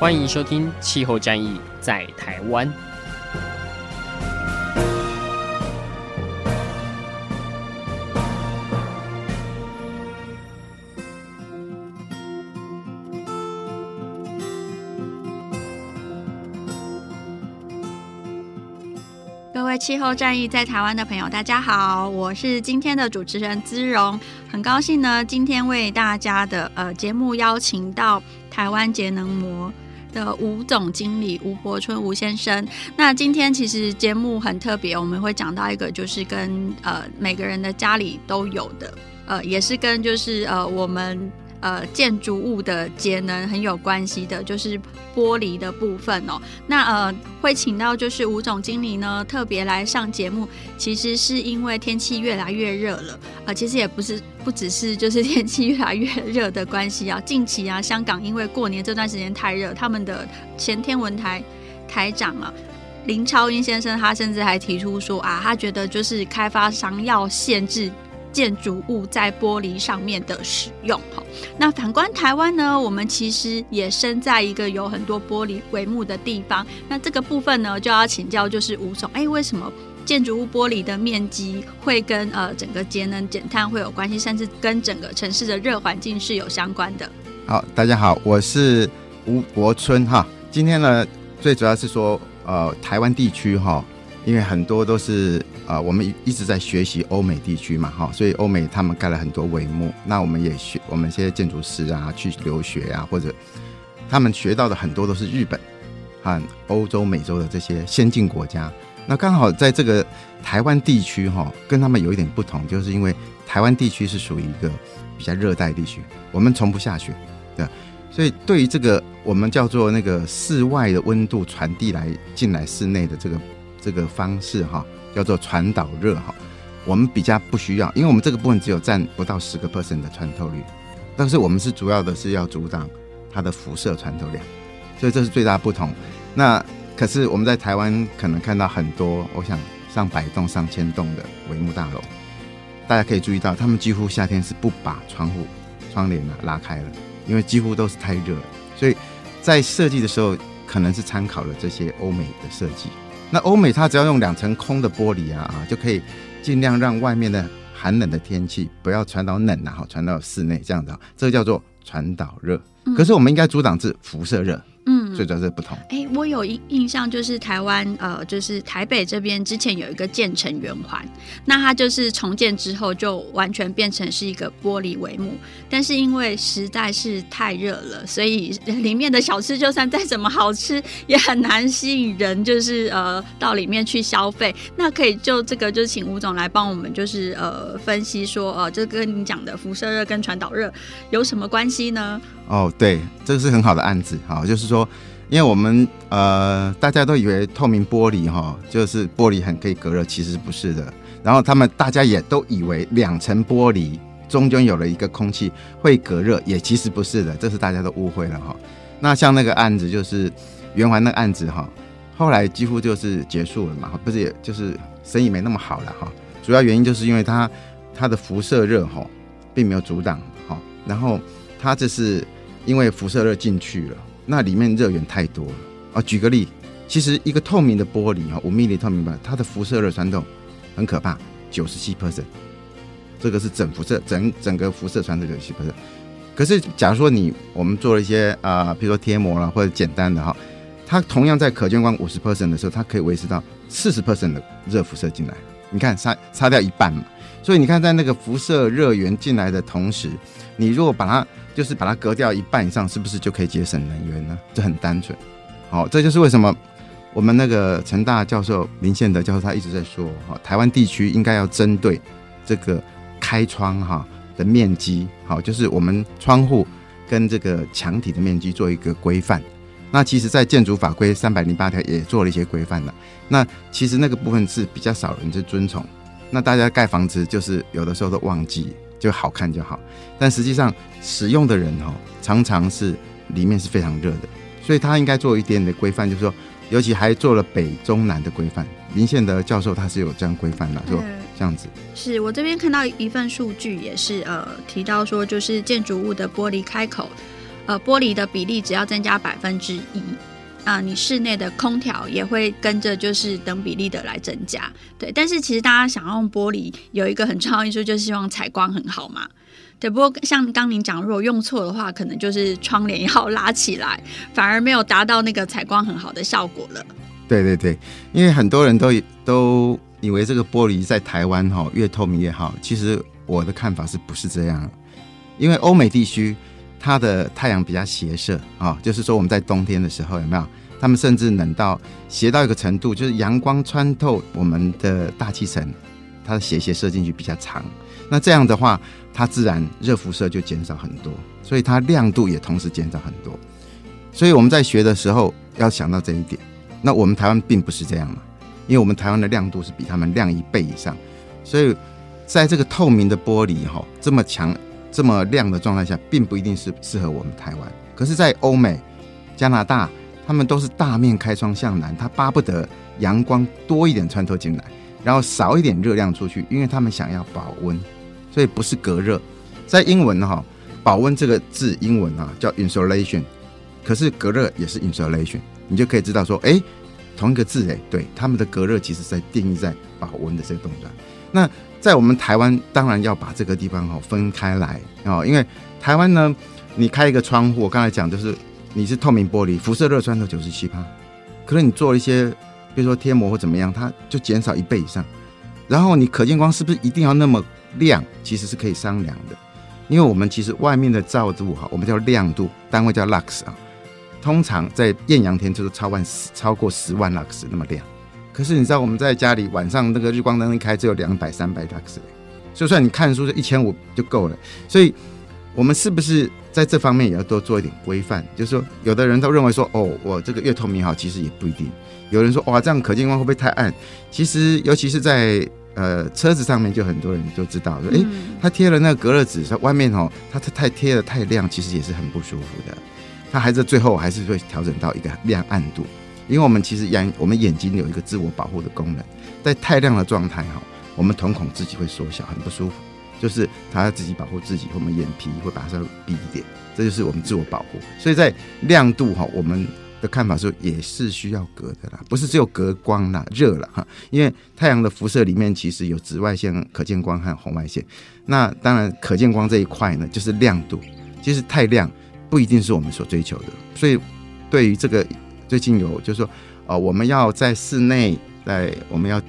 欢迎收听《气候战役在台湾》。各位气候战役在台湾的朋友，大家好，我是今天的主持人姿蓉，很高兴呢，今天为大家的呃节目邀请到台湾节能膜的吴总经理吴柏春吴先生。那今天其实节目很特别，我们会讲到一个就是跟呃每个人的家里都有的，呃也是跟就是呃我们。呃，建筑物的节能很有关系的，就是玻璃的部分哦。那呃，会请到就是吴总经理呢，特别来上节目，其实是因为天气越来越热了。呃，其实也不是不只是就是天气越来越热的关系啊。近期啊，香港因为过年这段时间太热，他们的前天文台台长啊林超英先生，他甚至还提出说啊，他觉得就是开发商要限制。建筑物在玻璃上面的使用，那反观台湾呢，我们其实也身在一个有很多玻璃帷幕的地方。那这个部分呢，就要请教就是吴总，哎，为什么建筑物玻璃的面积会跟呃整个节能减碳会有关系，甚至跟整个城市的热环境是有相关的？好，大家好，我是吴国春哈。今天呢，最主要是说呃台湾地区哈。因为很多都是、呃，我们一直在学习欧美地区嘛，哈，所以欧美他们盖了很多帷幕，那我们也学我们这些建筑师啊去留学啊，或者他们学到的很多都是日本和欧洲、美洲的这些先进国家。那刚好在这个台湾地区哈，跟他们有一点不同，就是因为台湾地区是属于一个比较热带地区，我们从不下雪，对，所以对于这个我们叫做那个室外的温度传递来进来室内的这个。这个方式哈，叫做传导热哈，我们比较不需要，因为我们这个部分只有占不到十个 percent 的穿透率，但是我们是主要的是要阻挡它的辐射穿透量，所以这是最大不同。那可是我们在台湾可能看到很多，我想上百栋、上千栋的帷幕大楼，大家可以注意到，他们几乎夏天是不把窗户窗帘拉开了，因为几乎都是太热，所以在设计的时候可能是参考了这些欧美的设计。那欧美它只要用两层空的玻璃啊啊，就可以尽量让外面的寒冷的天气不要传导冷啊，好传到室内这样子，这个叫做传导热。可是我们应该阻挡是辐射热。嗯，最主要是不同。哎、欸，我有印印象，就是台湾呃，就是台北这边之前有一个建成圆环，那它就是重建之后就完全变成是一个玻璃帷幕，但是因为实在是太热了，所以里面的小吃就算再怎么好吃，也很难吸引人，就是呃到里面去消费。那可以就这个，就请吴总来帮我们，就是呃分析说，呃，这跟你讲的辐射热跟传导热有什么关系呢？哦，对，这个是很好的案子，好，就是说，因为我们呃，大家都以为透明玻璃哈，就是玻璃很可以隔热，其实不是的。然后他们大家也都以为两层玻璃中间有了一个空气会隔热，也其实不是的，这是大家都误会了哈。那像那个案子就是圆环那个案子哈，后来几乎就是结束了嘛，不是，也就是生意没那么好了哈。主要原因就是因为它它的辐射热哈并没有阻挡哈，然后它这是。因为辐射热进去了，那里面热源太多了啊。举个例，其实一个透明的玻璃哈，五 mm 透明玻璃，它的辐射热传导很可怕，九十七 percent，这个是整辐射整整个辐射传导九十七 percent。可是假如说你我们做了一些啊、比如说贴膜了或者简单的哈，它同样在可见光五十 percent 的时候，它可以维持到四十 percent 的热辐射进来。你看，差差掉一半嘛。所以你看，在那个辐射热源进来的同时，你如果把它就是把它隔掉一半以上，是不是就可以节省能源呢？这很单纯。好，这就是为什么我们那个成大教授林宪德教授他一直在说，哈，台湾地区应该要针对这个开窗哈的面积，好，就是我们窗户跟这个墙体的面积做一个规范。那其实，在建筑法规三百零八条也做了一些规范了。那其实那个部分是比较少人去遵从。那大家盖房子就是有的时候都忘记，就好看就好。但实际上使用的人哈，常常是里面是非常热的，所以他应该做一点点规范，就是说，尤其还做了北中南的规范。林宪德教授他是有这样规范的，说这样子。是我这边看到一份数据，也是呃提到说，就是建筑物的玻璃开口。呃，玻璃的比例只要增加百分之一，啊，你室内的空调也会跟着就是等比例的来增加，对。但是其实大家想要用玻璃，有一个很重要因素，就是希望采光很好嘛，对。不过像刚您讲，如果用错的话，可能就是窗帘要拉起来，反而没有达到那个采光很好的效果了。对对对，因为很多人都都以为这个玻璃在台湾哈越透明越好，其实我的看法是不是这样？因为欧美地区。它的太阳比较斜射啊，就是说我们在冬天的时候有没有？他们甚至冷到斜到一个程度，就是阳光穿透我们的大气层，它的斜斜射进去比较长。那这样的话，它自然热辐射就减少很多，所以它亮度也同时减少很多。所以我们在学的时候要想到这一点。那我们台湾并不是这样嘛，因为我们台湾的亮度是比他们亮一倍以上，所以在这个透明的玻璃哈这么强。这么亮的状态下，并不一定是适合我们台湾。可是，在欧美、加拿大，他们都是大面开窗向南，他巴不得阳光多一点穿透进来，然后少一点热量出去，因为他们想要保温，所以不是隔热。在英文哈，保温这个字英文啊叫 insulation，可是隔热也是 insulation，你就可以知道说，哎，同一个字哎，对，他们的隔热其实在定义在保温的这个动作。那在我们台湾，当然要把这个地方哈分开来哦，因为台湾呢，你开一个窗户，我刚才讲就是你是透明玻璃，辐射热穿透九十七趴，可能你做一些，比如说贴膜或怎么样，它就减少一倍以上。然后你可见光是不是一定要那么亮？其实是可以商量的，因为我们其实外面的照度哈，我们叫亮度，单位叫 lux 啊，通常在艳阳天就是超万超过十万 lux 那么亮。可是你知道我们在家里晚上那个日光灯一开，只有两百三百 lux，就算你看书就一千五就够了。所以，我们是不是在这方面也要多做一点规范？就是说，有的人都认为说，哦，我这个越透明好，其实也不一定。有人说，哇，这样可见光会不会太暗？其实，尤其是在呃车子上面，就很多人就知道说，哎，他贴了那个隔热纸，说外面哦，它太贴的太亮，其实也是很不舒服的。它还是最后还是会调整到一个亮暗度。因为我们其实眼，我们眼睛有一个自我保护的功能，在太亮的状态哈，我们瞳孔自己会缩小，很不舒服，就是它要自己保护自己，我们眼皮会把它闭一点，这就是我们自我保护。所以在亮度哈，我们的看法是也是需要隔的啦，不是只有隔光啦，热了哈，因为太阳的辐射里面其实有紫外线、可见光和红外线。那当然可见光这一块呢，就是亮度，其实太亮不一定是我们所追求的。所以对于这个。最近有就是说，呃，我们要在室内，在我们要，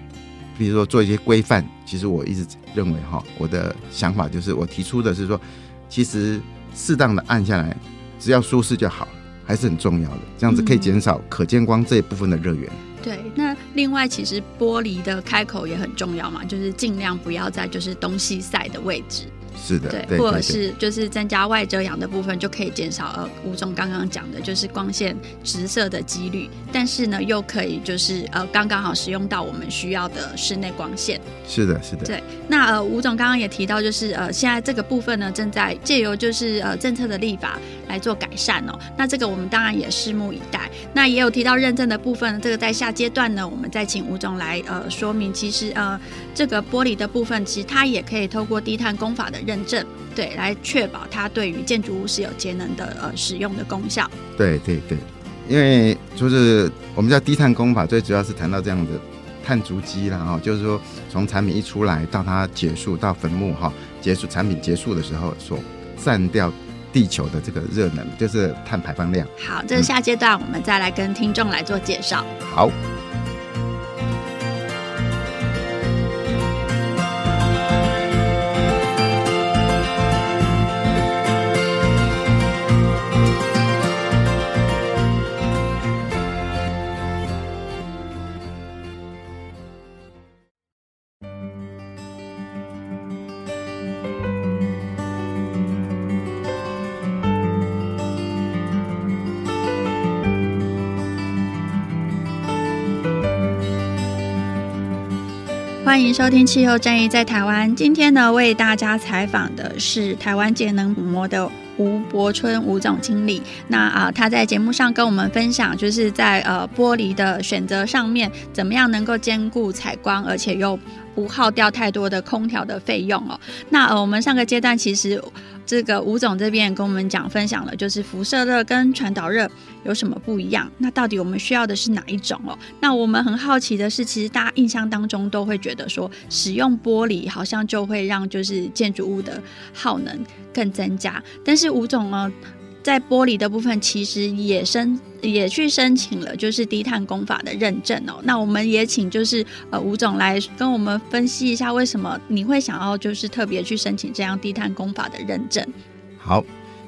比如说做一些规范。其实我一直认为哈，我的想法就是，我提出的是说，其实适当的按下来，只要舒适就好，还是很重要的。这样子可以减少可见光这一部分的热源。对，那另外其实玻璃的开口也很重要嘛，就是尽量不要在就是东西晒的位置。是的，对，或者是就是增加外遮阳的部分，就可以减少呃吴总刚刚讲的，就是光线直射的几率。但是呢，又可以就是呃刚刚好使用到我们需要的室内光线。是的，是的。对，那呃吴总刚刚也提到，就是呃现在这个部分呢，正在借由就是呃政策的立法来做改善哦。那这个我们当然也拭目以待。那也有提到认证的部分，这个在下阶段呢，我们再请吴总来呃说明。其实呃这个玻璃的部分，其实它也可以透过低碳工法的。认证对，来确保它对于建筑物是有节能的呃使用的功效。对对对，因为就是我们叫低碳工法，最主要是谈到这样的碳足迹啦哈，就是说从产品一出来到它结束到坟墓哈结束产品结束的时候所散掉地球的这个热能，就是碳排放量。好，这是下阶段我们再来跟听众来做介绍。嗯、好。欢迎收听《气候战役在台湾》。今天呢，为大家采访的是台湾节能模的吴柏春吴总经理。那啊、他在节目上跟我们分享，就是在呃玻璃的选择上面，怎么样能够兼顾采光，而且又不耗掉太多的空调的费用哦。那呃，我们上个阶段其实。这个吴总这边也跟我们讲分享了，就是辐射热跟传导热有什么不一样？那到底我们需要的是哪一种哦？那我们很好奇的是，其实大家印象当中都会觉得说，使用玻璃好像就会让就是建筑物的耗能更增加，但是吴总呢？在玻璃的部分，其实也申也去申请了，就是低碳工法的认证哦。那我们也请就是呃吴总来跟我们分析一下，为什么你会想要就是特别去申请这样低碳工法的认证？好，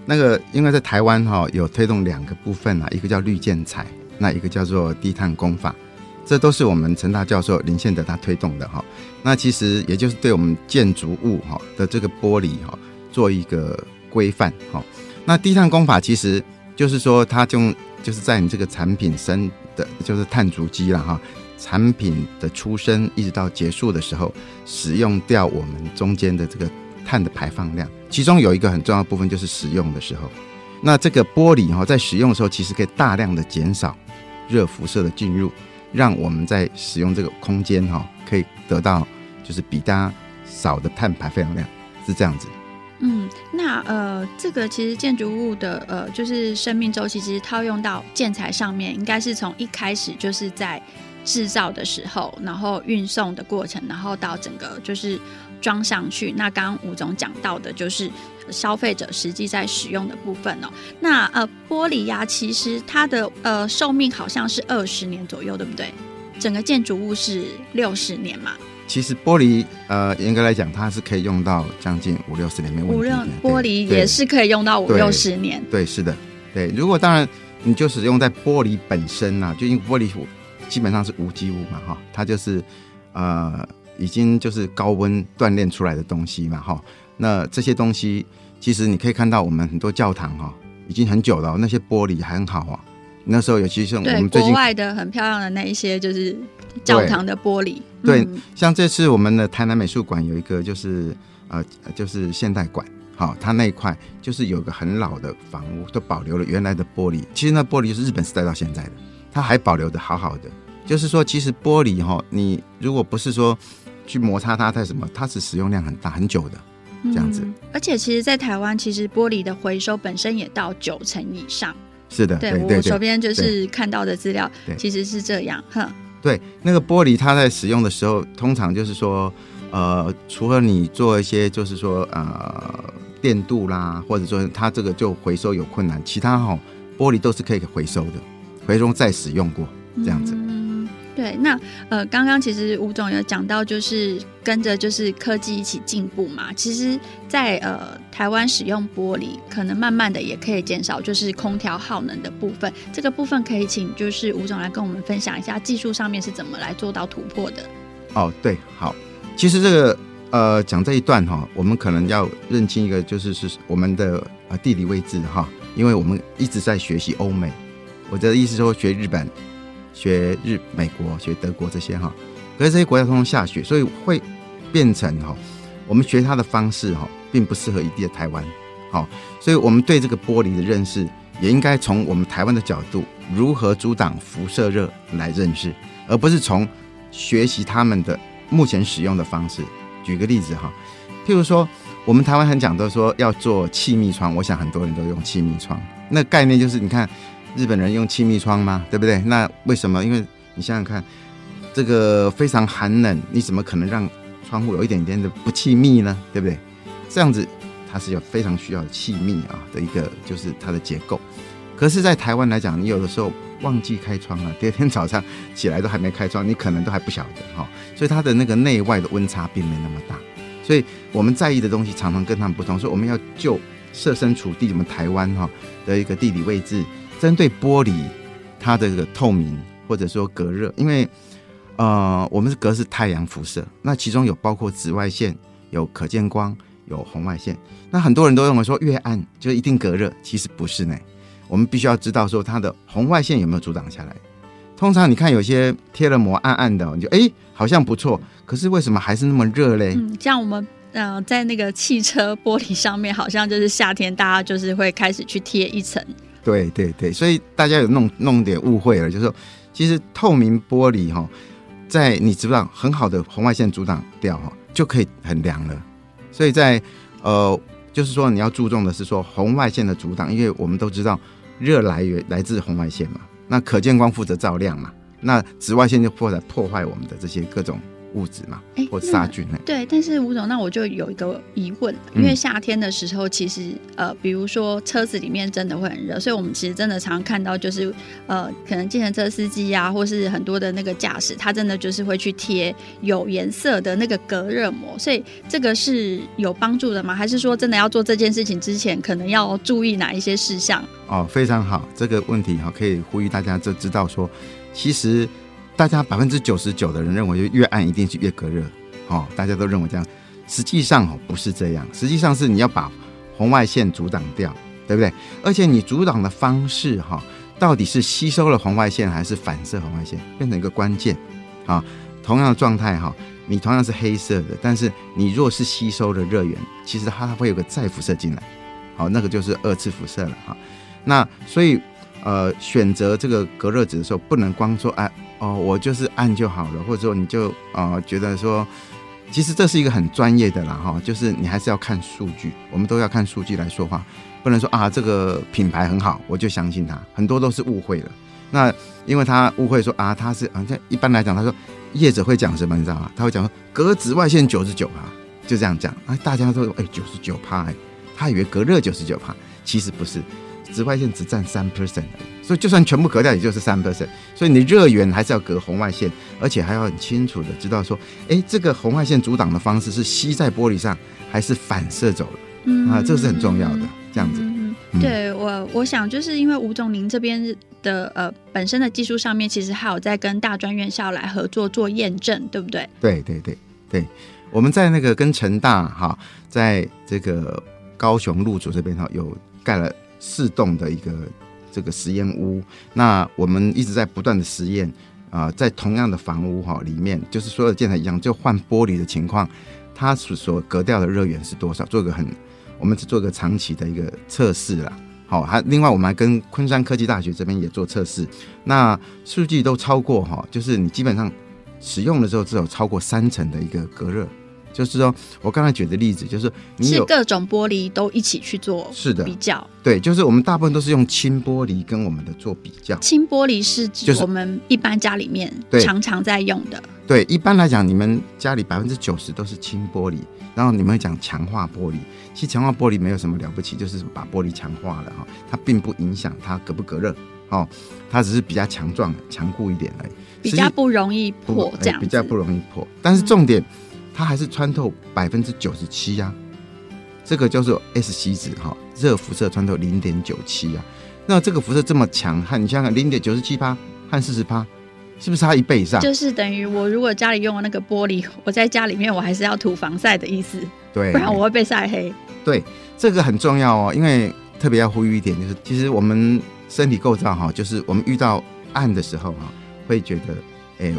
那个因为在台湾哈、有推动两个部分啊，一个叫绿建材，那一个叫做低碳工法，这都是我们陈大教授林宪德他推动的哈、那其实也就是对我们建筑物哈的这个玻璃哈做一个规范哈。那低碳工法其实就是说，它就就是在你这个产品生的，就是碳足迹了哈。产品的出生一直到结束的时候，使用掉我们中间的这个碳的排放量。其中有一个很重要的部分就是使用的时候，那这个玻璃哈在使用的时候，其实可以大量的减少热辐射的进入，让我们在使用这个空间哈，可以得到就是比它少的碳排放量，是这样子。嗯，那呃，这个其实建筑物的呃，就是生命周期，其实套用到建材上面，应该是从一开始就是在制造的时候，然后运送的过程，然后到整个就是装上去。那刚刚吴总讲到的就是消费者实际在使用的部分哦。那呃，玻璃呀，其实它的呃寿命好像是二十年左右，对不对？整个建筑物是六十年嘛。其实玻璃，呃，严格来讲，它是可以用到将近五六十年没问题。五六玻璃也是可以用到五六十年。对，是的，对。如果当然，你就使用在玻璃本身啊，就因为玻璃基本上是无机物嘛，哈，它就是呃已经就是高温锻炼出来的东西嘛，哈。那这些东西，其实你可以看到，我们很多教堂哈，已经很久了，那些玻璃还很好啊。那时候，尤其是我们最近国外的很漂亮的那一些，就是教堂的玻璃。对，嗯、像这次我们的台南美术馆有一个，就是呃，就是现代馆，好、哦，它那一块就是有个很老的房屋，都保留了原来的玻璃。其实那玻璃是日本时代到现在的，它还保留的好好的。就是说，其实玻璃哈、哦，你如果不是说去摩擦它太什么，它是使用量很大很久的这样子。嗯、而且，其实，在台湾，其实玻璃的回收本身也到九成以上。是的，对，我手边就是看到的资料，其实是这样，哼。对，那个玻璃它在使用的时候，通常就是说，呃，除了你做一些就是说呃电镀啦，或者说它这个就回收有困难，其他哈、哦、玻璃都是可以回收的，回收再使用过这样子。嗯对，那呃，刚刚其实吴总有讲到，就是跟着就是科技一起进步嘛。其实在，呃台湾使用玻璃，可能慢慢的也可以减少就是空调耗能的部分。这个部分可以请就是吴总来跟我们分享一下技术上面是怎么来做到突破的。哦，对，好，其实这个呃讲这一段哈，我们可能要认清一个就是是我们的呃地理位置哈，因为我们一直在学习欧美，我的意思说学日本。学日、美国、学德国这些哈，可是这些国家通通下雪，所以会变成哈，我们学它的方式哈，并不适合一地的台湾。好，所以我们对这个玻璃的认识，也应该从我们台湾的角度，如何阻挡辐射热来认识，而不是从学习他们的目前使用的方式。举个例子哈，譬如说，我们台湾很讲究说要做气密窗，我想很多人都用气密窗，那概念就是你看。日本人用气密窗吗？对不对？那为什么？因为你想想看，这个非常寒冷，你怎么可能让窗户有一点点的不气密呢？对不对？这样子它是有非常需要气密啊的一个，就是它的结构。可是，在台湾来讲，你有的时候忘记开窗了，第二天早上起来都还没开窗，你可能都还不晓得哈。所以它的那个内外的温差并没那么大。所以我们在意的东西常常跟他们不同，所以我们要就设身处地，我们台湾哈的一个地理位置。针对玻璃，它的这个透明或者说隔热，因为呃，我们是隔是太阳辐射，那其中有包括紫外线、有可见光、有红外线。那很多人都认为说越暗就一定隔热，其实不是呢。我们必须要知道说它的红外线有没有阻挡下来。通常你看有些贴了膜暗暗的，你就哎好像不错，可是为什么还是那么热嘞？嗯，像我们呃在那个汽车玻璃上面，好像就是夏天大家就是会开始去贴一层。对对对，所以大家有弄弄点误会了，就是说其实透明玻璃哈，在你知不知道很好的红外线阻挡掉哈，就可以很凉了。所以在呃。就是说，你要注重的是说红外线的阻挡，因为我们都知道热来源来自红外线嘛，那可见光负责照亮嘛，那紫外线就负责破坏我们的这些各种。物质嘛，哎，或杀菌呢？对，但是吴总，那我就有一个疑问，因为夏天的时候，其实呃，比如说车子里面真的会很热，所以我们其实真的常看到，就是呃，可能计程车司机呀、啊，或是很多的那个驾驶，他真的就是会去贴有颜色的那个隔热膜，所以这个是有帮助的吗？还是说真的要做这件事情之前，可能要注意哪一些事项？哦，非常好，这个问题哈，可以呼吁大家就知道说，其实。大家百分之九十九的人认为，就越暗一定是越隔热，哦，大家都认为这样，实际上哦不是这样，实际上是你要把红外线阻挡掉，对不对？而且你阻挡的方式哈，到底是吸收了红外线还是反射红外线，变成一个关键啊。同样的状态哈，你同样是黑色的，但是你若是吸收了热源，其实它会有个再辐射进来，好，那个就是二次辐射了哈。那所以呃，选择这个隔热纸的时候，不能光说哎。哦，我就是按就好了，或者说你就呃觉得说，其实这是一个很专业的啦哈，就是你还是要看数据，我们都要看数据来说话，不能说啊这个品牌很好，我就相信它，很多都是误会了。那因为他误会说啊他是啊，像一般来讲，他说业者会讲什么你知道吗？他会讲说隔紫外线九十九帕，就这样讲啊，大家都说哎九十九趴哎，他以为隔热九十九趴，其实不是。紫外线只占三 percent，所以就算全部隔掉，也就是三 percent。所以你热源还是要隔红外线，而且还要很清楚的知道说，哎、欸，这个红外线阻挡的方式是吸在玻璃上，还是反射走了？嗯，啊，这个是很重要的。这样子，嗯，对我，我想就是因为吴总您这边的呃本身的技术上面，其实还有在跟大专院校来合作做验证，对不对？对对对对，我们在那个跟成大哈，在这个高雄路竹这边哈有盖了。四栋的一个这个实验屋，那我们一直在不断的实验啊、在同样的房屋哈里面，就是所有的建材一样，就换玻璃的情况，它所所隔掉的热源是多少？做个很，我们是做个长期的一个测试啦。好，还另外我们还跟昆山科技大学这边也做测试，那数据都超过哈，就是你基本上使用的时候只有超过三成的一个隔热。就是说，我刚才举的例子，就是你是各种玻璃都一起去做是的比较，对，就是我们大部分都是用轻玻璃跟我们的做比较。轻玻璃是指我们一般家里面常常在用的。对，一般来讲，你们家里百分之九十都是轻玻璃，然后你们会讲强化玻璃。其实强化玻璃没有什么了不起，就是把玻璃强化了哈，它并不影响它隔不隔热哦，它只是比较强壮、强固一点而已，比较不容易破这样，比较不容易破。但是重点。嗯它还是穿透百分之九十七呀，这个叫做 S 锡纸哈，热辐射穿透零点九七呀。那这个辐射这么强，和你想想零点九十七帕和四十帕，是不是差一倍以上？就是等于我如果家里用了那个玻璃，我在家里面我还是要涂防晒的意思，对，不然我会被晒黑。对，这个很重要哦，因为特别要呼吁一点，就是其实我们身体构造哈，就是我们遇到暗的时候哈，会觉得哎。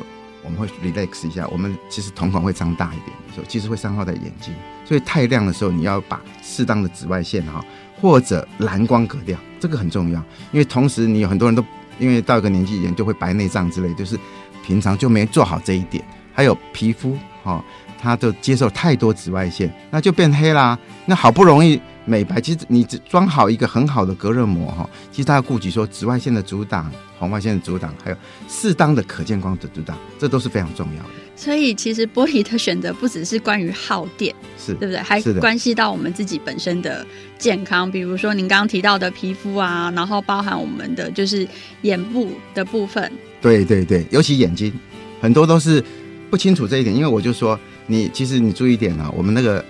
我们会 relax 一下，我们其实瞳孔会张大一点的时候，其实会伤害到眼睛。所以太亮的时候，你要把适当的紫外线哈，或者蓝光隔掉，这个很重要。因为同时你有很多人都因为到一个年纪，眼就会白内障之类，就是平常就没做好这一点。还有皮肤哈，它就接受太多紫外线，那就变黑啦。那好不容易。美白，其实你只装好一个很好的隔热膜哈，其实它要顾及说紫外线的阻挡、红外线的阻挡，还有适当的可见光的阻挡，这都是非常重要的。所以其实玻璃的选择不只是关于耗电，是对不对？还关系到我们自己本身的健康，比如说您刚刚提到的皮肤啊，然后包含我们的就是眼部的部分。对对对，尤其眼睛，很多都是不清楚这一点，因为我就说你其实你注意一点啊，我们那个。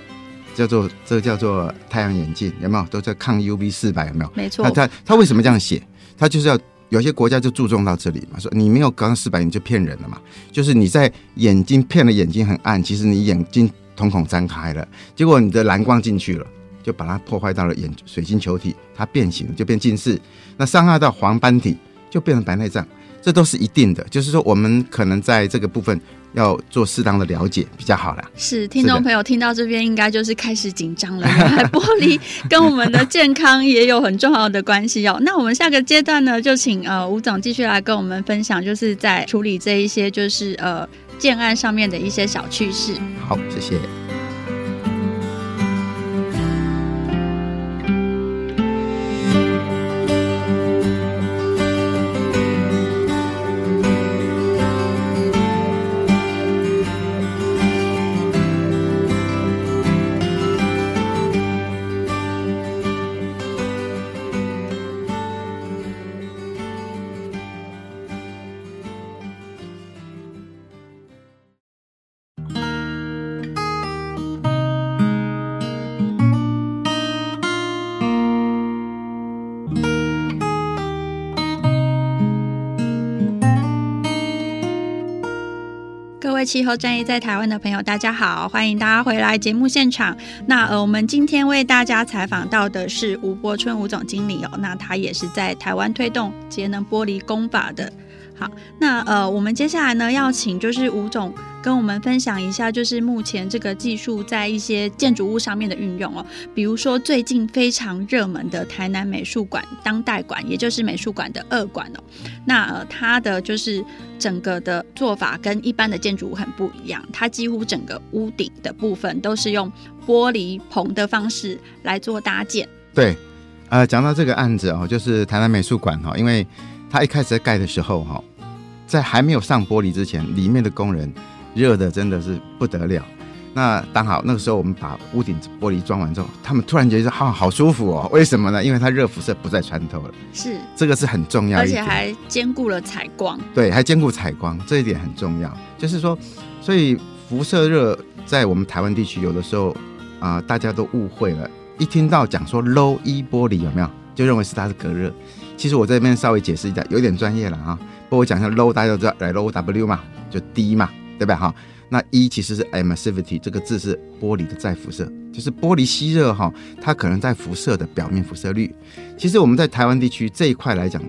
叫做这个叫做太阳眼镜，有没有都在抗 UV 四百？有没有？没错。那他他为什么这样写？他就是要有些国家就注重到这里嘛，说你没有刚四百你就骗人了嘛。就是你在眼睛骗了眼睛很暗，其实你眼睛瞳孔张开了，结果你的蓝光进去了，就把它破坏到了眼水晶球体，它变形了就变近视，那伤害到黄斑体就变成白内障。这都是一定的。就是说，我们可能在这个部分要做适当的了解比较好啦。是，听众朋友听到这边应该就是开始紧张了。玻璃跟我们的健康也有很重要的关系哦。那我们下个阶段呢，就请呃吴总继续来跟我们分享，就是在处理这一些就是呃建案上面的一些小趣事。好，谢谢。气候战役在台湾的朋友，大家好，欢迎大家回来节目现场。那呃，我们今天为大家采访到的是吴柏春吴总经理哦，那他也是在台湾推动节能玻璃工法的。好，那呃，我们接下来呢要请就是吴总跟我们分享一下，就是目前这个技术在一些建筑物上面的运用哦，比如说最近非常热门的台南美术馆当代馆，也就是美术馆的二馆哦，那，它的就是整个的做法跟一般的建筑物很不一样，它几乎整个屋顶的部分都是用玻璃棚的方式来做搭建。对，呃，讲到这个案子哦，就是台南美术馆哈，因为。它一开始在盖的时候，哈，在还没有上玻璃之前，里面的工人热的真的是不得了。那刚好那个时候，我们把屋顶玻璃装完之后，他们突然觉得好好舒服哦。为什么呢？因为它热辐射不再穿透了。是，这个是很重要，而且还兼顾了采光。对，还兼顾采光，这一点很重要。就是说，所以辐射热在我们台湾地区，有的时候啊、呃，大家都误会了。一听到讲说 Low E 玻璃有没有，就认为是它是隔热。其实我这边稍微解释一下，有点专业了啊。不过我讲一下 low，大家都知道，来 low W 嘛，就低嘛，对吧？哈，那 E 其实是 emissivity，这个字是玻璃的再辐射，就是玻璃吸热哈，它可能在辐射的表面辐射率。其实我们在台湾地区这一块来讲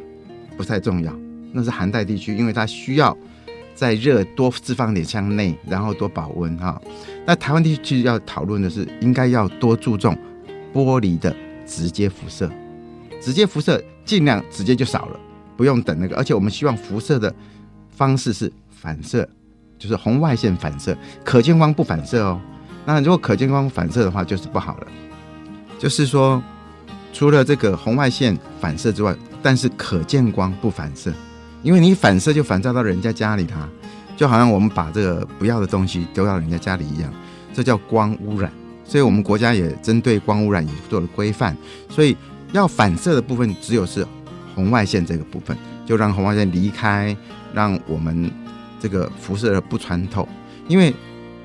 不太重要，那是寒带地区，因为它需要在热多释放点向内，然后多保温哈。那台湾地区要讨论的是，应该要多注重玻璃的直接辐射。直接辐射尽量直接就少了，不用等那个。而且我们希望辐射的方式是反射，就是红外线反射，可见光不反射哦。那如果可见光反射的话，就是不好了。就是说，除了这个红外线反射之外，但是可见光不反射，因为你反射就反照到人家家里，它就好像我们把这个不要的东西丢到人家家里一样，这叫光污染。所以我们国家也针对光污染也做了规范，所以。要反射的部分只有是红外线这个部分，就让红外线离开，让我们这个辐射不穿透，因为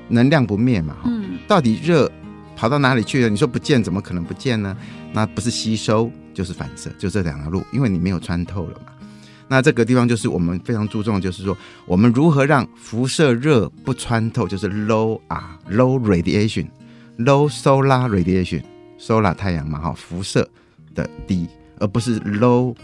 能量不灭嘛。嗯。到底热跑到哪里去了？你说不见，怎么可能不见呢？那不是吸收就是反射，就这两条路，因为你没有穿透了嘛。那这个地方就是我们非常注重，就是说我们如何让辐射热不穿透，就是 low 啊 low radiation，low solar radiation，solar 太阳嘛哈，辐射。的低，而不是 low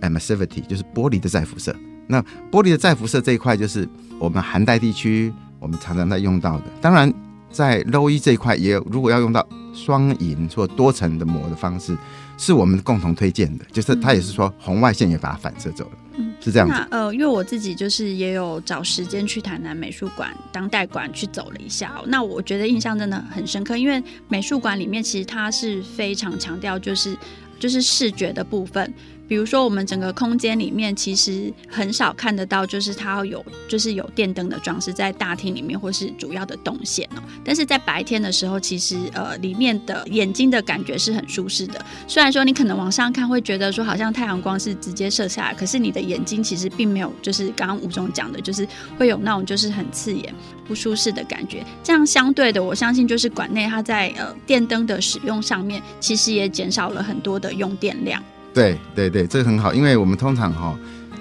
emissivity，就是玻璃的再辐射。那玻璃的再辐射这一块，就是我们寒带地区我们常常在用到的。当然，在 low E 这一块，也有如果要用到双银或多层的膜的方式，是我们共同推荐的。就是它也是说红外线也把它反射走了，嗯，是这样子。那呃，因为我自己就是也有找时间去台南美术馆当代馆去走了一下，那我觉得印象真的很深刻，因为美术馆里面其实它是非常强调就是就是视觉的部分。比如说，我们整个空间里面其实很少看得到，就是它有就是有电灯的装饰在大厅里面，或是主要的动线哦。但是在白天的时候，其实呃里面的眼睛的感觉是很舒适的。虽然说你可能往上看会觉得说好像太阳光是直接射下来，可是你的眼睛其实并没有，就是刚刚吴总讲的，就是会有那种就是很刺眼、不舒适的感觉。这样相对的，我相信就是馆内它在呃电灯的使用上面，其实也减少了很多的用电量。对对对，这个很好，因为我们通常哈、哦，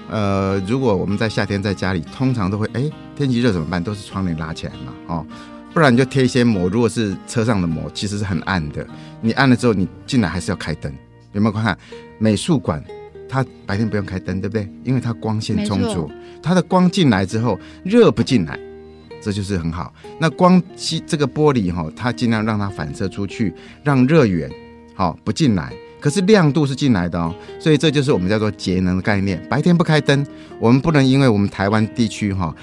呃，如果我们在夏天在家里，通常都会，哎，天气热怎么办？都是窗帘拉起来嘛，哦，不然你就贴一些膜。如果是车上的膜，其实是很暗的，你暗了之后，你进来还是要开灯。有没有看看美术馆它白天不用开灯，对不对？因为它光线充足，它的光进来之后，热不进来，这就是很好。那光吸这个玻璃哈，它尽量让它反射出去，让热源好不进来。可是亮度是进来的哦，所以这就是我们叫做节能的概念。白天不开灯，我们不能因为我们台湾地区哈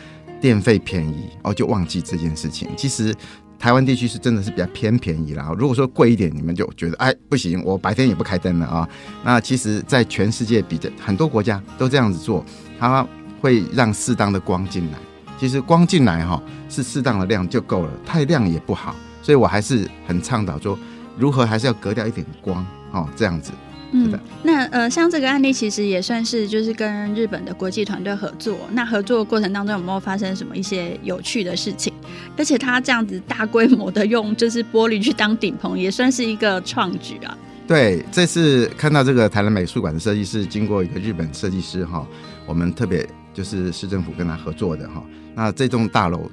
电费便宜哦就忘记这件事情。其实台湾地区是真的是比较偏便宜啦。如果说贵一点，你们就觉得哎不行，我白天也不开灯了啊。那其实，在全世界比较很多国家都这样子做，它会让适当的光进来。其实光进来哈是适当的亮就够了，太亮也不好。所以我还是很倡导说，如何还是要隔掉一点光。哦，这样子，嗯，那呃，像这个案例其实也算是就是跟日本的国际团队合作。那合作的过程当中有没有发生什么一些有趣的事情？而且他这样子大规模的用就是玻璃去当顶棚，也算是一个创举啊。对，这次看到这个台南美术馆的设计师经过一个日本设计师哈，我们特别就是市政府跟他合作的哈。那这栋大楼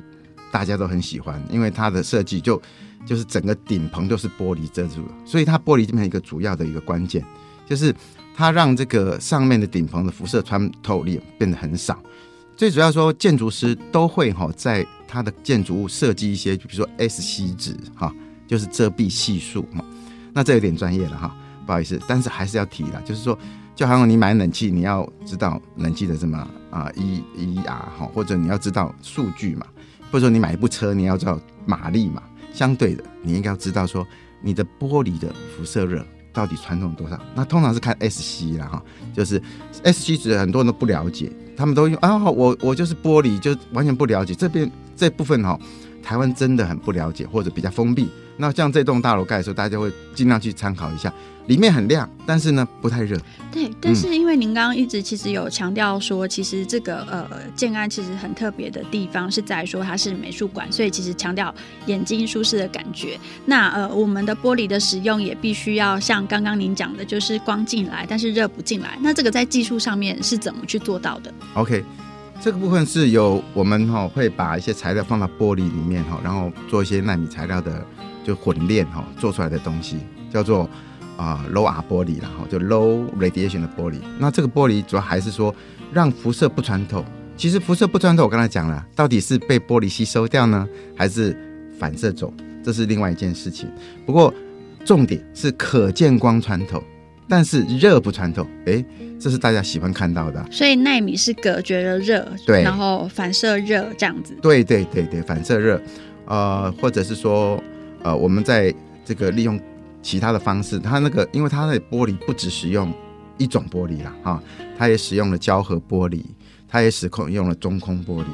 大家都很喜欢，因为它的设计就。就是整个顶棚都是玻璃遮住了，所以它玻璃这边一个主要的一个关键，就是它让这个上面的顶棚的辐射穿透力变得很少。最主要说，建筑师都会哈，在他的建筑物设计一些，比如说 SC 值哈，就是遮蔽系数哈。那这有点专业了哈，不好意思，但是还是要提的，就是说，就好像你买冷气，你要知道冷气的什么啊 E E R 哈，或者你要知道数据嘛，或者说你买一部车，你要知道马力嘛。相对的，你应该要知道说，你的玻璃的辐射热到底传统多少？那通常是看 SC 啦哈，就是 SC 值很多人都不了解，他们都用啊，我我就是玻璃，就完全不了解这边这部分哈，台湾真的很不了解或者比较封闭。那像这栋大楼盖的时候，大家会尽量去参考一下，里面很亮，但是呢不太热。对，但是因为您刚刚一直其实有强调说，其实这个呃建安其实很特别的地方是在说它是美术馆，所以其实强调眼睛舒适的感觉。那呃我们的玻璃的使用也必须要像刚刚您讲的，就是光进来，但是热不进来。那这个在技术上面是怎么去做到的？OK。这个部分是有我们哈会把一些材料放到玻璃里面哈，然后做一些纳米材料的就混炼哈做出来的东西叫做啊 low R 玻璃然后就 low radiation 的玻璃。那这个玻璃主要还是说让辐射不穿透。其实辐射不穿透，我刚才讲了，到底是被玻璃吸收掉呢，还是反射走？这是另外一件事情。不过重点是可见光穿透。但是热不穿透，哎，这是大家喜欢看到的。所以纳米是隔绝了热，对，然后反射热这样子。对对对对，反射热，呃，或者是说，呃，我们在这个利用其他的方式，它那个，因为它的玻璃不只使用一种玻璃啦，哈、哦，它也使用了胶合玻璃，它也使用了中空玻璃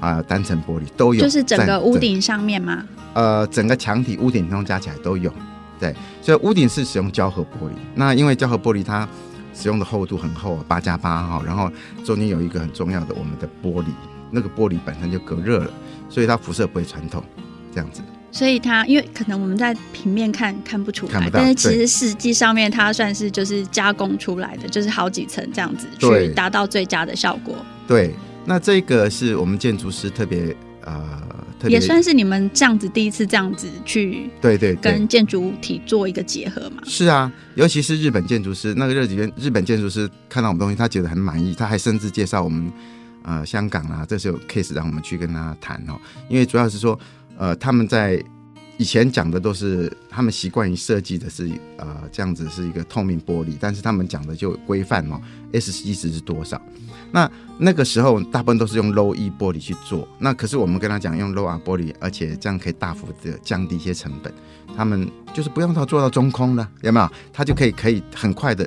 啊、呃，单层玻璃都有。就是整个屋顶上面吗？呃，整个墙体、屋顶通加起来都有。对，所以屋顶是使用胶合玻璃。那因为胶合玻璃它使用的厚度很厚，八加八哈，然后中间有一个很重要的我们的玻璃，那个玻璃本身就隔热了，所以它辐射不会穿透，这样子。所以它因为可能我们在平面看看不出来，但是其实实际上面它算是就是加工出来的，就是好几层这样子去达到最佳的效果。对，那这个是我们建筑师特别呃。也算是你们这样子第一次这样子去对对跟建筑体做一个结合嘛？是啊，尤其是日本建筑师，那个日几天日本建筑师看到我们东西，他觉得很满意，他还甚至介绍我们呃香港啊，这是有 case 让我们去跟他谈哦。因为主要是说呃他们在以前讲的都是他们习惯于设计的是呃这样子是一个透明玻璃，但是他们讲的就规范哦，SC 值是多少？那那个时候大部分都是用 Low E 玻璃去做，那可是我们跟他讲用 Low R 玻璃，而且这样可以大幅的降低一些成本。他们就是不用到做到中空了，有没有？他就可以可以很快的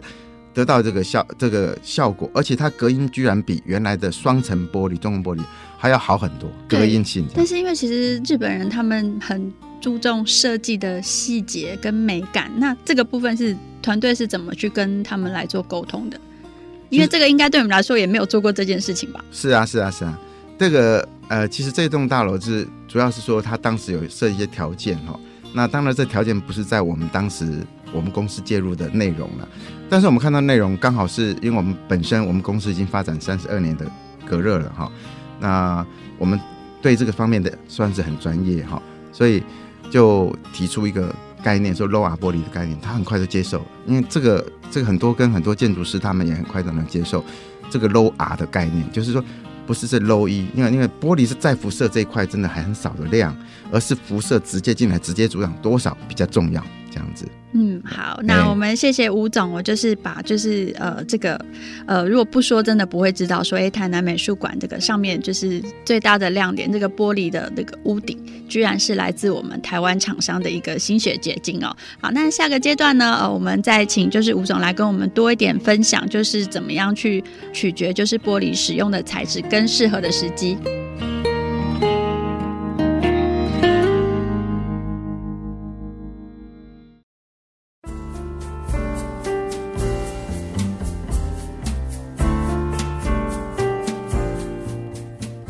得到这个效这个效果，而且它隔音居然比原来的双层玻璃、中空玻璃还要好很多，隔音性。但是因为其实日本人他们很注重设计的细节跟美感，那这个部分是团队是怎么去跟他们来做沟通的？因为这个应该对我们来说也没有做过这件事情吧？是啊，是啊，是啊。这个呃，其实这栋大楼是主要是说他当时有设一些条件哈。那当然这条件不是在我们当时我们公司介入的内容了，但是我们看到内容刚好是因为我们本身我们公司已经发展三十二年的隔热了哈。那我们对这个方面的算是很专业哈，所以就提出一个概念，说 low R 玻璃的概念，他很快就接受，因为这个这个很多跟很多建筑师他们也很快都能接受这个 low R 的概念，就是说不是是 low E，因为因为玻璃是再辐射这一块真的还很少的量，而是辐射直接进来直接阻挡多少比较重要，这样子。嗯，好，那我们谢谢吴总，我就是把就是呃这个呃如果不说真的不会知道说，哎，台南美术馆这个上面就是最大的亮点，这个玻璃的那个屋顶，居然是来自我们台湾厂商的一个心血结晶哦。好，那下个阶段呢，呃，我们再请就是吴总来跟我们多一点分享，就是怎么样去取决就是玻璃使用的材质跟适合的时机。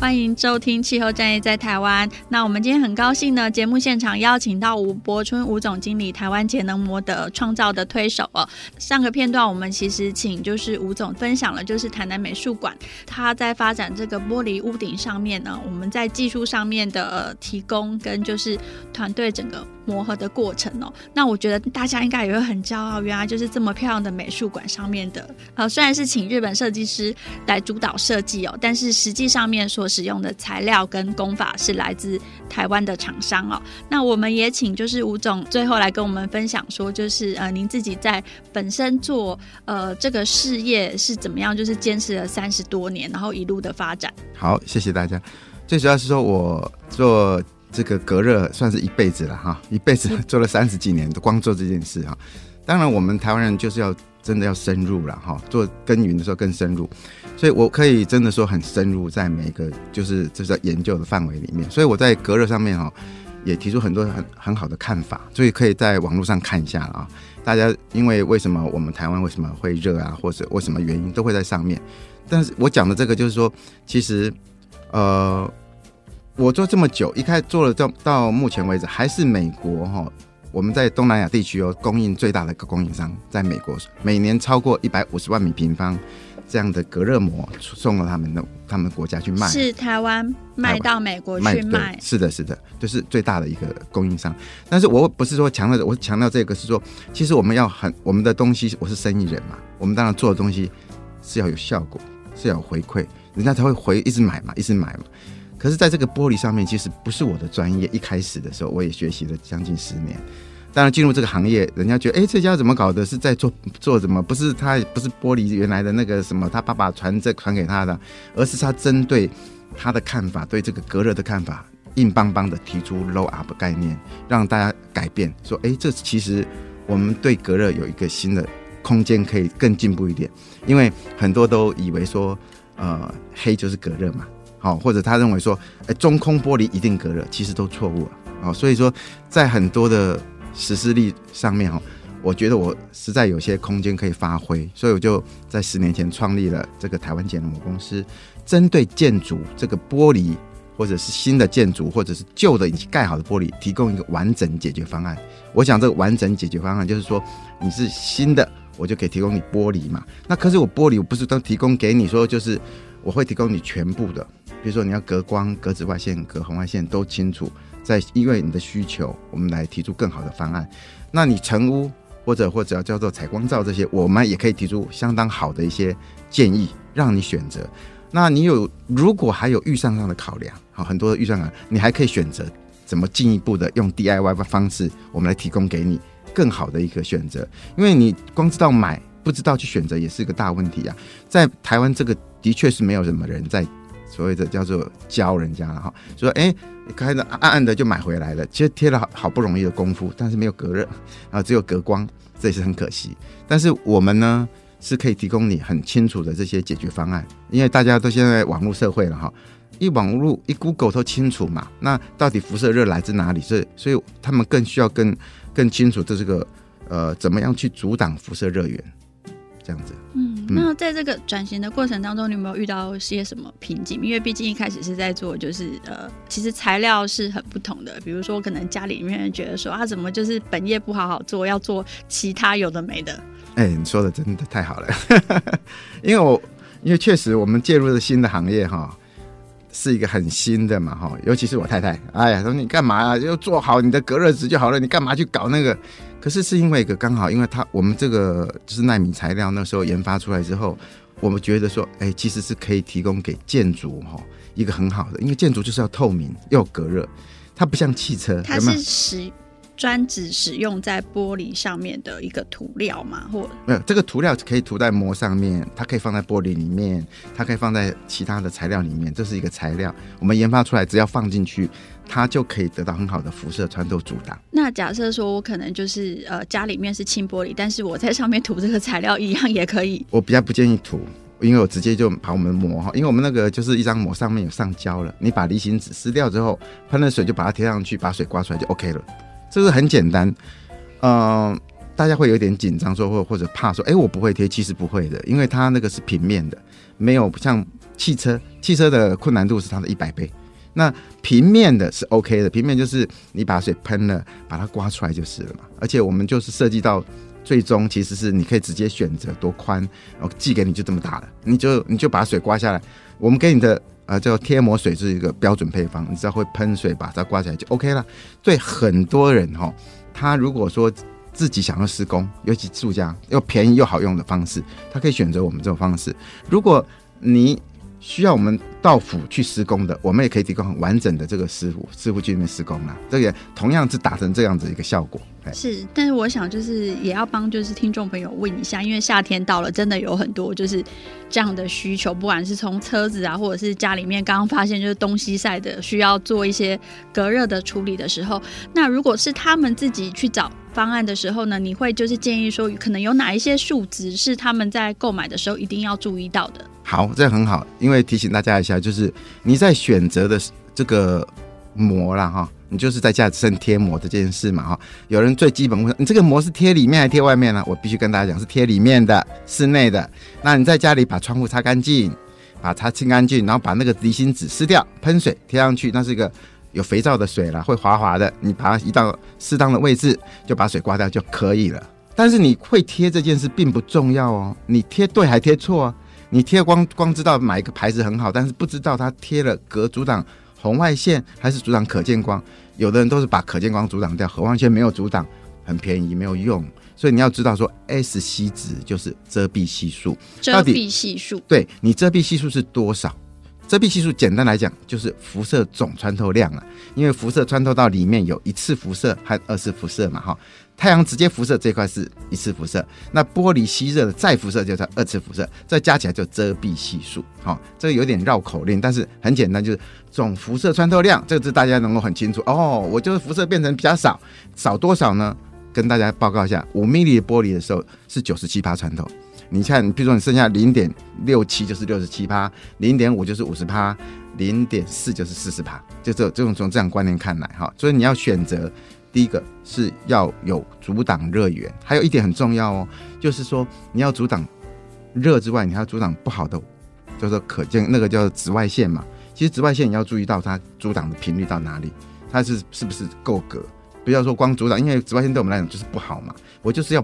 欢迎收听气候战役在台湾。那我们今天很高兴呢，节目现场邀请到吴柏春吴总经理，台湾节能模的创造的推手哦。上个片段我们其实请就是吴总分享了，就是台南美术馆他在发展这个玻璃屋顶上面呢，我们在技术上面的、呃、提供跟就是团队整个。磨合的过程哦，那我觉得大家应该也会很骄傲，原来就是这么漂亮的美术馆上面的，呃，虽然是请日本设计师来主导设计哦，但是实际上面所使用的材料跟工法是来自台湾的厂商哦。那我们也请就是吴总最后来跟我们分享说，就是呃，您自己在本身做呃这个事业是怎么样，就是坚持了三十多年，然后一路的发展。好，谢谢大家。最主要是说我做。这个隔热算是一辈子了哈，一辈子做了三十几年，都光做这件事哈。当然，我们台湾人就是要真的要深入了哈，做耕耘的时候更深入，所以我可以真的说很深入在每个就是就是在研究的范围里面。所以我在隔热上面哈，也提出很多很很好的看法，所以可以在网络上看一下啊。大家因为为什么我们台湾为什么会热啊，或者为什么原因都会在上面。但是我讲的这个就是说，其实呃。我做这么久，一开做了到到目前为止，还是美国哈，我们在东南亚地区哦，供应最大的一个供应商，在美国每年超过一百五十万米平方这样的隔热膜送到他们的他们国家去卖，是台湾卖到美国去卖，卖，是的，是的，就是最大的一个供应商。但是我不是说强调，我强调这个是说，其实我们要很我们的东西，我是生意人嘛，我们当然做的东西是要有效果，是要有回馈，人家才会回一直买嘛，一直买嘛。可是，在这个玻璃上面，其实不是我的专业。一开始的时候，我也学习了将近十年。当然，进入这个行业，人家觉得，哎，这家怎么搞的？是在做做什么？不是他，不是玻璃原来的那个什么，他爸爸传这传给他的，而是他针对他的看法，对这个隔热的看法，硬邦邦的提出 low up 概念，让大家改变，说，哎，这其实我们对隔热有一个新的空间，可以更进步一点。因为很多都以为说，呃，黑就是隔热嘛。好，或者他认为说，哎，中空玻璃一定隔热，其实都错误了。好，所以说在很多的实施力上面，哈，我觉得我实在有些空间可以发挥，所以我就在十年前创立了这个台湾节能膜公司，针对建筑这个玻璃，或者是新的建筑，或者是旧的已经盖好的玻璃，提供一个完整解决方案。我想这个完整解决方案就是说，你是新的，我就可以提供你玻璃嘛。那可是我玻璃我不是都提供给你说，就是我会提供你全部的。比如说你要隔光、隔紫外线、隔红外线都清楚，在因为你的需求，我们来提出更好的方案。那你成屋或者或者要叫做采光罩这些，我们也可以提出相当好的一些建议，让你选择。那你有如果还有预算上的考量，好，很多的预算啊，你还可以选择怎么进一步的用 DIY 的方式，我们来提供给你更好的一个选择。因为你光知道买，不知道去选择，也是一个大问题啊。在台湾这个的确是没有什么人在。所谓的叫做教人家了哈，说哎，开的暗暗的就买回来了，其实贴了好好不容易的功夫，但是没有隔热，啊，只有隔光，这也是很可惜。但是我们呢是可以提供你很清楚的这些解决方案，因为大家都现在网络社会了哈，一网络一 Google 都清楚嘛，那到底辐射热来自哪里？是所以他们更需要更更清楚这是个呃怎么样去阻挡辐射热源。这样子，嗯，那在这个转型的过程当中，你有没有遇到些什么瓶颈？因为毕竟一开始是在做，就是呃，其实材料是很不同的。比如说，可能家里面人觉得说，啊，怎么就是本业不好好做，要做其他有的没的。哎、欸，你说的真的太好了，因为我因为确实我们介入了新的行业哈，是一个很新的嘛哈，尤其是我太太，哎呀，说你干嘛啊？就做好你的隔热纸就好了，你干嘛去搞那个？可是是因为一个刚好，因为它我们这个就是纳米材料，那时候研发出来之后，我们觉得说，哎，其实是可以提供给建筑哈一个很好的，因为建筑就是要透明又隔热，它不像汽车，它是使。专指使用在玻璃上面的一个涂料嘛，或没有这个涂料可以涂在膜上面，它可以放在玻璃里面，它可以放在其他的材料里面。这是一个材料，我们研发出来，只要放进去，它就可以得到很好的辐射穿透阻挡。那假设说我可能就是呃家里面是轻玻璃，但是我在上面涂这个材料一样也可以。我比较不建议涂，因为我直接就把我们膜哈，因为我们那个就是一张膜上面有上胶了，你把离型纸撕掉之后，喷了水就把它贴上去，把水刮出来就 OK 了。这是很简单，嗯、呃，大家会有点紧张，说或或者怕说，哎，我不会贴，其实不会的，因为它那个是平面的，没有像汽车，汽车的困难度是它的一百倍，那平面的是 OK 的，平面就是你把水喷了，把它刮出来就是了嘛。而且我们就是设计到最终，其实是你可以直接选择多宽，然后寄给你就这么大了，你就你就把水刮下来，我们给你的。呃，叫贴膜水是一个标准配方，你只要会喷水把它刮起来就 OK 了。对很多人哈，他如果说自己想要施工，尤其住家又便宜又好用的方式，他可以选择我们这种方式。如果你需要我们到府去施工的，我们也可以提供很完整的这个师傅，师傅去那边施工啦。这个同样是达成这样子一个效果。是，但是我想就是也要帮就是听众朋友问一下，因为夏天到了，真的有很多就是这样的需求，不管是从车子啊，或者是家里面刚刚发现就是东西晒的需要做一些隔热的处理的时候，那如果是他们自己去找方案的时候呢，你会就是建议说，可能有哪一些数值是他们在购买的时候一定要注意到的？好，这很好，因为提醒大家一下，就是你在选择的这个膜啦，哈，你就是在家身贴膜的这件事嘛，哈。有人最基本问，你这个膜是贴里面还贴外面呢？我必须跟大家讲，是贴里面的，室内的。那你在家里把窗户擦干净，把它清干净，然后把那个离心纸撕掉，喷水贴上去，那是一个有肥皂的水了，会滑滑的。你把它移到适当的位置，就把水刮掉就可以了。但是你会贴这件事并不重要哦，你贴对还贴错啊？你贴光光知道买一个牌子很好，但是不知道它贴了隔阻挡红外线还是阻挡可见光。有的人都是把可见光阻挡掉，红外线没有阻挡，很便宜没有用。所以你要知道说，SC 值就是遮蔽系数，遮蔽系数，对，你遮蔽系数是多少？遮蔽系数简单来讲就是辐射总穿透量了，因为辐射穿透到里面有一次辐射和二次辐射嘛，哈。太阳直接辐射这块是一次辐射，那玻璃吸热的再辐射就是二次辐射，再加起来就遮蔽系数。好、哦，这个有点绕口令，但是很简单，就是总辐射穿透量，这个字大家能够很清楚哦。我就是辐射变成比较少，少多少呢？跟大家报告一下，五 mm 的玻璃的时候是九十七趴穿透。你看，比如说你剩下零点六七就是六十七趴，零点五就是五十趴，零点四就是四十趴，就这这种从这样观念看来哈、所以你要选择。第一个是要有阻挡热源，还有一点很重要哦，就是说你要阻挡热之外，你还要阻挡不好的，就是可见那个叫紫外线嘛。其实紫外线你要注意到它阻挡的频率到哪里，它是是不是够格？不要说光阻挡，因为紫外线对我们来讲就是不好嘛。我就是要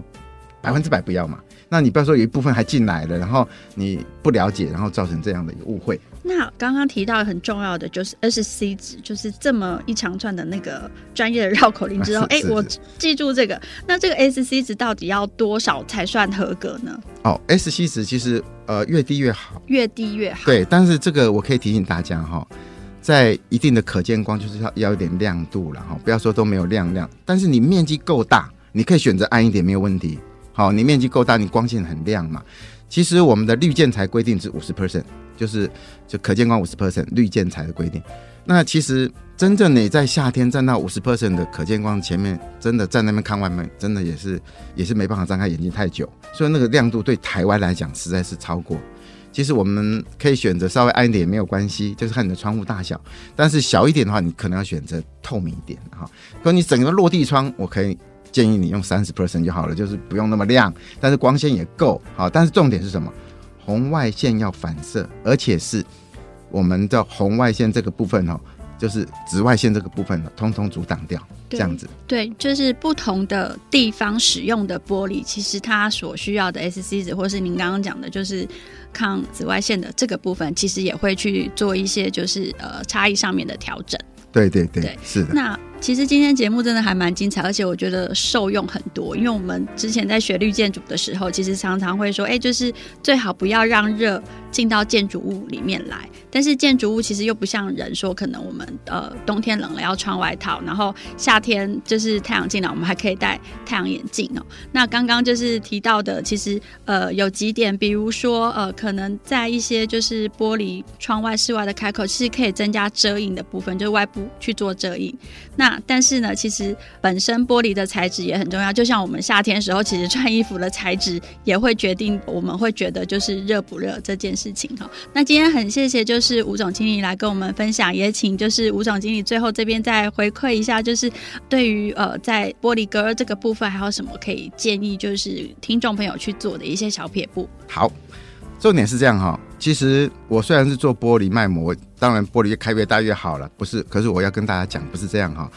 百分之百不要嘛。那你不要说有一部分还进来了，然后你不了解，然后造成这样的一个误会。那刚刚提到很重要的就是 SC 值，就是这么一长串的那个专业的绕口令之后，哎、啊，我记住这个。那这个 SC 值到底要多少才算合格呢？哦，SC 值其实呃越低越好，越低越好。对，但是这个我可以提醒大家哈，在一定的可见光就是要要有点亮度了哈，不要说都没有亮亮。但是你面积够大，你可以选择暗一点没有问题。好，你面积够大，你光线很亮嘛。其实我们的绿建材规定是五十 percent。就是就可见光五十 percent 绿建材的规定，那其实真正你在夏天站到五十 percent 的可见光前面，真的站那边看外面，真的也是也是没办法张开眼睛太久，所以那个亮度对台湾来讲实在是超过。其实我们可以选择稍微暗一点也没有关系，就是看你的窗户大小，但是小一点的话，你可能要选择透明一点哈。可你整个落地窗，我可以建议你用三十 percent 就好了，就是不用那么亮，但是光线也够好。但是重点是什么？红外线要反射，而且是我们的红外线这个部分哦，就是紫外线这个部分通通阻挡掉，对这样子。对，就是不同的地方使用的玻璃，其实它所需要的 SC 值，或是您刚刚讲的，就是抗紫外线的这个部分，其实也会去做一些就是呃差异上面的调整。对对对，对是的。那其实今天节目真的还蛮精彩，而且我觉得受用很多。因为我们之前在学绿建筑的时候，其实常常会说，哎，就是最好不要让热进到建筑物里面来。但是建筑物其实又不像人说，可能我们呃冬天冷了要穿外套，然后夏天就是太阳进来，我们还可以戴太阳眼镜哦。那刚刚就是提到的，其实呃有几点，比如说呃可能在一些就是玻璃窗外、室外的开口，其实可以增加遮影的部分，就是外部去做遮影。那但是呢，其实本身玻璃的材质也很重要。就像我们夏天时候，其实穿衣服的材质也会决定我们会觉得就是热不热这件事情哈。那今天很谢谢就是吴总经理来跟我们分享，也请就是吴总经理最后这边再回馈一下，就是对于呃在玻璃隔热这个部分，还有什么可以建议，就是听众朋友去做的一些小撇步。好，重点是这样哈。其实我虽然是做玻璃卖膜，当然玻璃越开越大越好了，不是？可是我要跟大家讲，不是这样哈。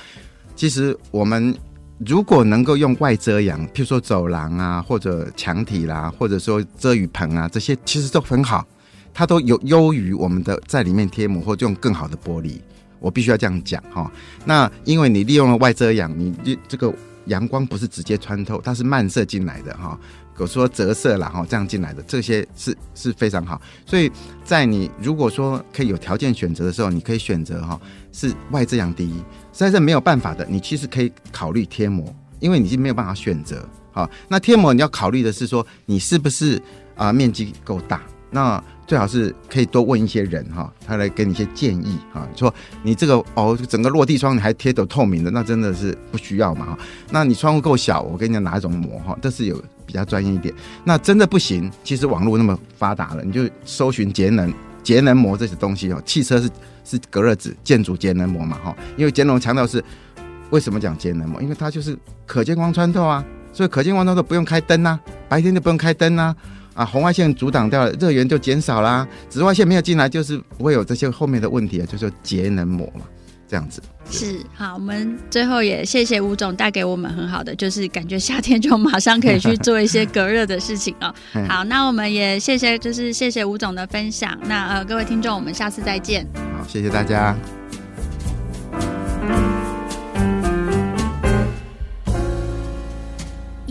其实我们如果能够用外遮阳，譬如说走廊啊，或者墙体啦，或者说遮雨棚啊，这些其实都很好，它都有优于我们的在里面贴膜或者用更好的玻璃。我必须要这样讲哈。那因为你利用了外遮阳，你这个阳光不是直接穿透，它是漫射进来的哈。有说折射然后，这样进来的这些是是非常好，所以在你如果说可以有条件选择的时候，你可以选择哈，是外遮阳第一。实在是没有办法的，你其实可以考虑贴膜，因为你是没有办法选择。好，那贴膜你要考虑的是说，你是不是啊、面积够大？那最好是可以多问一些人哈，他来给你一些建议哈。说你这个哦，整个落地窗你还贴的透明的，那真的是不需要嘛哈。那你窗户够小，我跟你讲哪一种膜哈，这是有。比较专业一点，那真的不行。其实网络那么发达了，你就搜寻节能节能膜这些东西哦。汽车是是隔热纸，建筑节能膜嘛哈。因为节能强调是为什么讲节能膜？因为它就是可见光穿透啊，所以可见光穿透不用开灯呐、白天就不用开灯呐，啊，红外线阻挡掉了，热源就减少啦，紫外线没有进来，就是不会有这些后面的问题啊，就是节能膜嘛。这样子是好，我们最后也谢谢吴总带给我们很好的，就是感觉夏天就马上可以去做一些隔热的事情哦。好，那我们也谢谢，就是谢谢吴总的分享。那呃，各位听众，我们下次再见。好，谢谢大家。